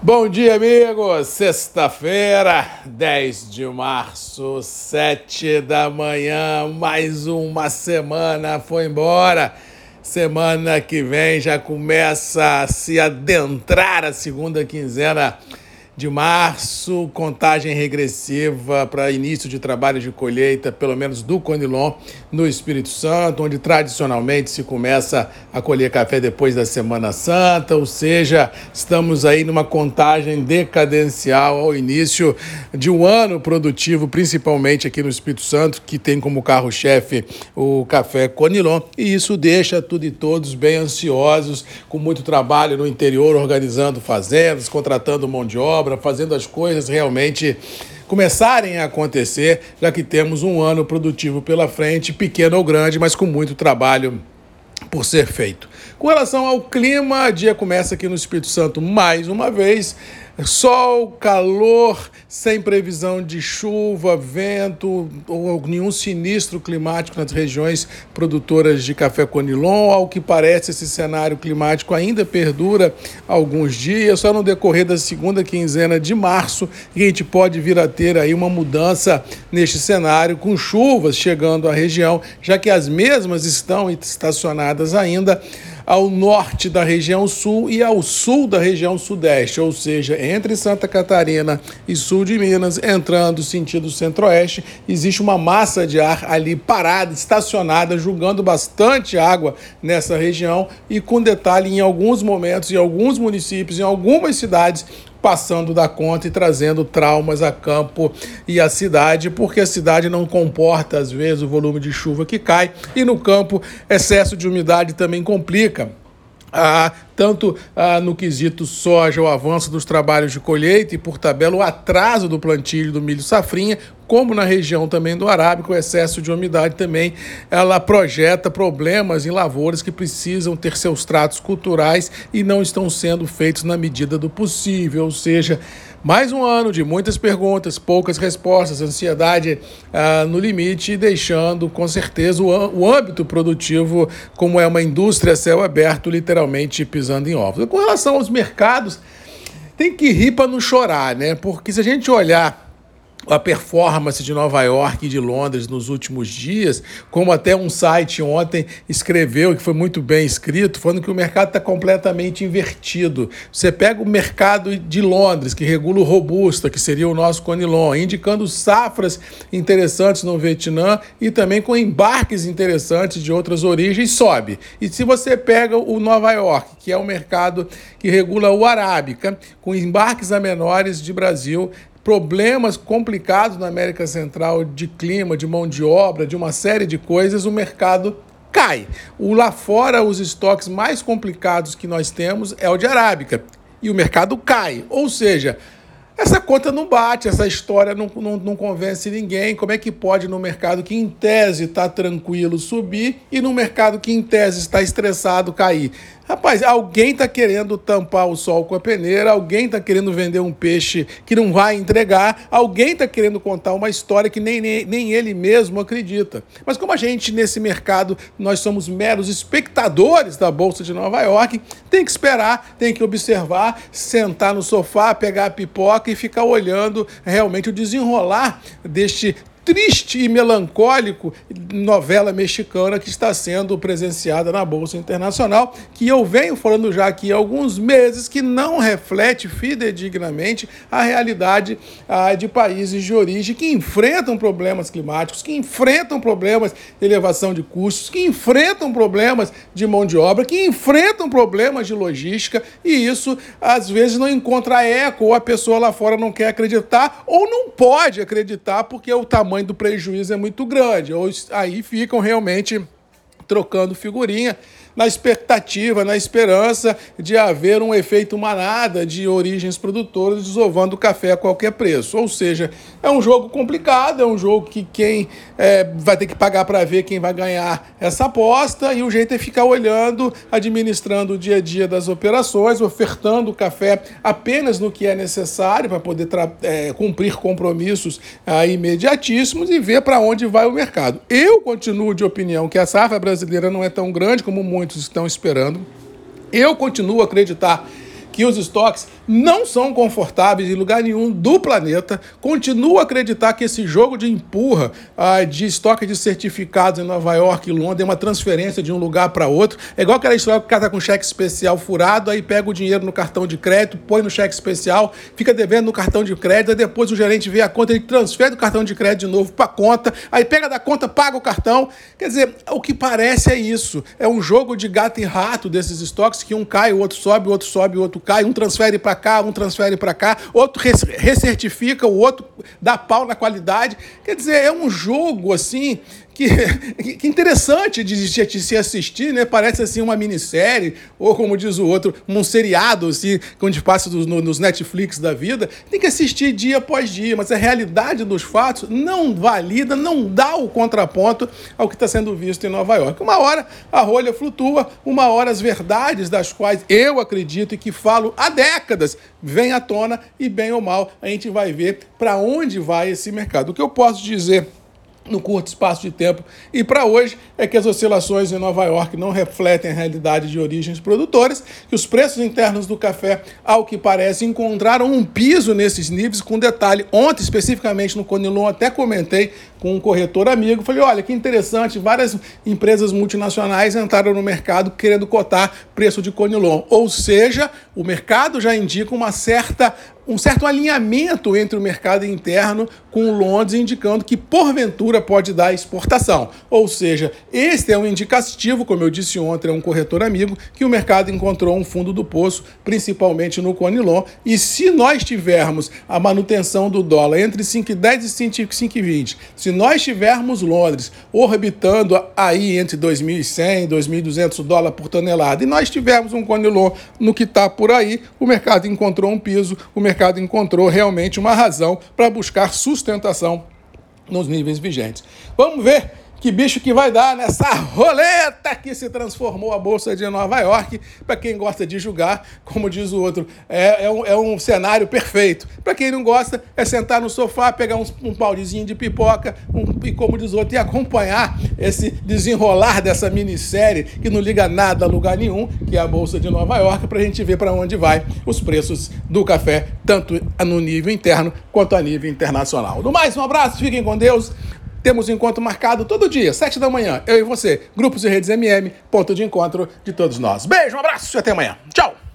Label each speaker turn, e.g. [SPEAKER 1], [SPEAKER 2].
[SPEAKER 1] Bom dia, amigos! Sexta-feira, 10 de março, 7 da manhã, mais uma semana foi embora. Semana que vem já começa a se adentrar a segunda quinzena de março, contagem regressiva para início de trabalho de colheita, pelo menos do Conilon, no Espírito Santo, onde tradicionalmente se começa a colher café depois da Semana Santa, ou seja, estamos aí numa contagem decadencial ao início de um ano produtivo, principalmente aqui no Espírito Santo, que tem como carro-chefe o café Conilon, e isso deixa tudo e todos bem ansiosos, com muito trabalho no interior, organizando fazendas, contratando mão de obra obra, fazendo as coisas realmente começarem a acontecer, já que temos um ano produtivo pela frente, pequeno ou grande, mas com muito trabalho por ser feito. Com relação ao clima, dia começa aqui no Espírito Santo mais uma vez. Sol, calor, sem previsão de chuva, vento ou nenhum sinistro climático nas regiões produtoras de café conilon. Ao que parece, esse cenário climático ainda perdura alguns dias, só no decorrer da segunda quinzena de março que a gente pode vir a ter aí uma mudança neste cenário, com chuvas chegando à região, já que as mesmas estão estacionadas ainda ao norte da região sul e ao sul da região sudeste, ou seja, entre Santa Catarina e sul de Minas, entrando sentido centro-oeste, existe uma massa de ar ali parada, estacionada, jogando bastante água nessa região e com detalhe em alguns momentos, em alguns municípios, em algumas cidades, passando da conta e trazendo traumas a campo e à cidade, porque a cidade não comporta, às vezes, o volume de chuva que cai, e no campo, excesso de umidade também complica. Ah, tanto ah, no quesito soja, o avanço dos trabalhos de colheita e, por tabela, o atraso do plantio do milho safrinha, como na região também do Arábico, o excesso de umidade também ela projeta problemas em lavouras que precisam ter seus tratos culturais e não estão sendo feitos na medida do possível, ou seja, mais um ano de muitas perguntas, poucas respostas, ansiedade ah, no limite, deixando com certeza o, o âmbito produtivo, como é uma indústria céu aberto, literalmente pisando em ovos. Com relação aos mercados, tem que rir para não chorar, né? Porque se a gente olhar a performance de Nova York e de Londres nos últimos dias, como até um site ontem escreveu, que foi muito bem escrito, falando que o mercado está completamente invertido. Você pega o mercado de Londres, que regula o Robusta, que seria o nosso Conilon, indicando safras interessantes no Vietnã e também com embarques interessantes de outras origens, sobe. E se você pega o Nova York, que é o mercado que regula o Arábica, com embarques a menores de Brasil, problemas complicados na América Central de clima, de mão de obra, de uma série de coisas, o mercado cai. O lá fora, os estoques mais complicados que nós temos é o de arábica e o mercado cai. Ou seja, essa conta não bate, essa história não, não, não, convence ninguém. Como é que pode, no mercado que em tese está tranquilo, subir e no mercado que em tese está estressado, cair? Rapaz, alguém está querendo tampar o sol com a peneira, alguém está querendo vender um peixe que não vai entregar, alguém está querendo contar uma história que nem, nem, nem ele mesmo acredita. Mas como a gente, nesse mercado, nós somos meros espectadores da Bolsa de Nova York, tem que esperar, tem que observar, sentar no sofá, pegar a pipoca e ficar olhando realmente o desenrolar deste triste e melancólico novela mexicana que está sendo presenciada na Bolsa Internacional, que eu venho falando já aqui há alguns meses, que não reflete fidedignamente a realidade ah, de países de origem que enfrentam problemas climáticos, que enfrentam problemas de elevação de custos, que enfrentam problemas de mão de obra, que enfrentam problemas de logística, e isso às vezes não encontra eco, ou a pessoa lá fora não quer acreditar, ou não pode acreditar porque o tamanho tamanho do prejuízo é muito grande. Aí ficam realmente trocando figurinha na expectativa, na esperança de haver um efeito manada de origens produtoras desovando o café a qualquer preço. Ou seja, é um jogo complicado, é um jogo que quem é, vai ter que pagar para ver quem vai ganhar essa aposta, e o jeito é ficar olhando, administrando o dia a dia das operações, ofertando o café apenas no que é necessário para poder é, cumprir compromissos ah, imediatíssimos e ver para onde vai o mercado. Eu continuo de opinião que a safra brasileira não é tão grande como muitos muitos estão esperando. Eu continuo a acreditar que os estoques não são confortáveis em lugar nenhum do planeta. Continuo a acreditar que esse jogo de empurra ah, de estoque de certificados em Nova York e Londres é uma transferência de um lugar para outro. É igual aquela história que o cara tá com cheque especial furado, aí pega o dinheiro no cartão de crédito, põe no cheque especial, fica devendo no cartão de crédito, aí depois o gerente vê a conta, ele transfere do cartão de crédito de novo para conta, aí pega da conta, paga o cartão. Quer dizer, o que parece é isso. É um jogo de gato e rato desses estoques que um cai, o outro sobe, o outro sobe, o outro cai, um transfere para cá, um transfere para cá, outro recertifica, o outro dá pau na qualidade. Quer dizer, é um jogo assim que, que interessante de, de, se assistir, né? Parece assim uma minissérie, ou como diz o outro, um seriado, assim, onde passa nos, nos Netflix da vida. Tem que assistir dia após dia, mas a realidade dos fatos não valida, não dá o contraponto ao que está sendo visto em Nova York. Uma hora a rolha flutua, uma hora as verdades das quais eu acredito e que falo há décadas vêm à tona e bem ou mal a gente vai ver para onde vai esse mercado. O que eu posso dizer no curto espaço de tempo. E para hoje é que as oscilações em Nova York não refletem a realidade de origens produtoras, que os preços internos do café, ao que parece, encontraram um piso nesses níveis, com detalhe. Ontem, especificamente no Conilon, até comentei com um corretor amigo, falei, olha, que interessante, várias empresas multinacionais entraram no mercado querendo cotar preço de Conilon. Ou seja, o mercado já indica uma certa um certo alinhamento entre o mercado interno com Londres, indicando que porventura pode dar exportação. Ou seja, este é um indicativo, como eu disse ontem a um corretor amigo, que o mercado encontrou um fundo do poço, principalmente no Conilon. E se nós tivermos a manutenção do dólar entre 5,10 e 5,20, se nós tivermos Londres orbitando aí entre 2.100 e 2.200 dólares por tonelada, e nós tivermos um Conilon no que está por aí, o mercado encontrou um piso, o mercado mercado encontrou realmente uma razão para buscar sustentação nos níveis vigentes. Vamos ver que bicho que vai dar nessa roleta que se transformou a Bolsa de Nova York. Para quem gosta de julgar, como diz o outro, é, é, um, é um cenário perfeito. Para quem não gosta, é sentar no sofá, pegar um, um de pipoca um, e, como diz o outro, e acompanhar esse desenrolar dessa minissérie que não liga nada a lugar nenhum, que é a Bolsa de Nova York, para a gente ver para onde vai os preços do café, tanto no nível interno quanto a nível internacional. Do mais, um abraço, fiquem com Deus. Temos um encontro marcado todo dia, sete da manhã, eu e você. Grupos e redes MM, ponto de encontro de todos nós. Beijo, um abraço e até amanhã. Tchau!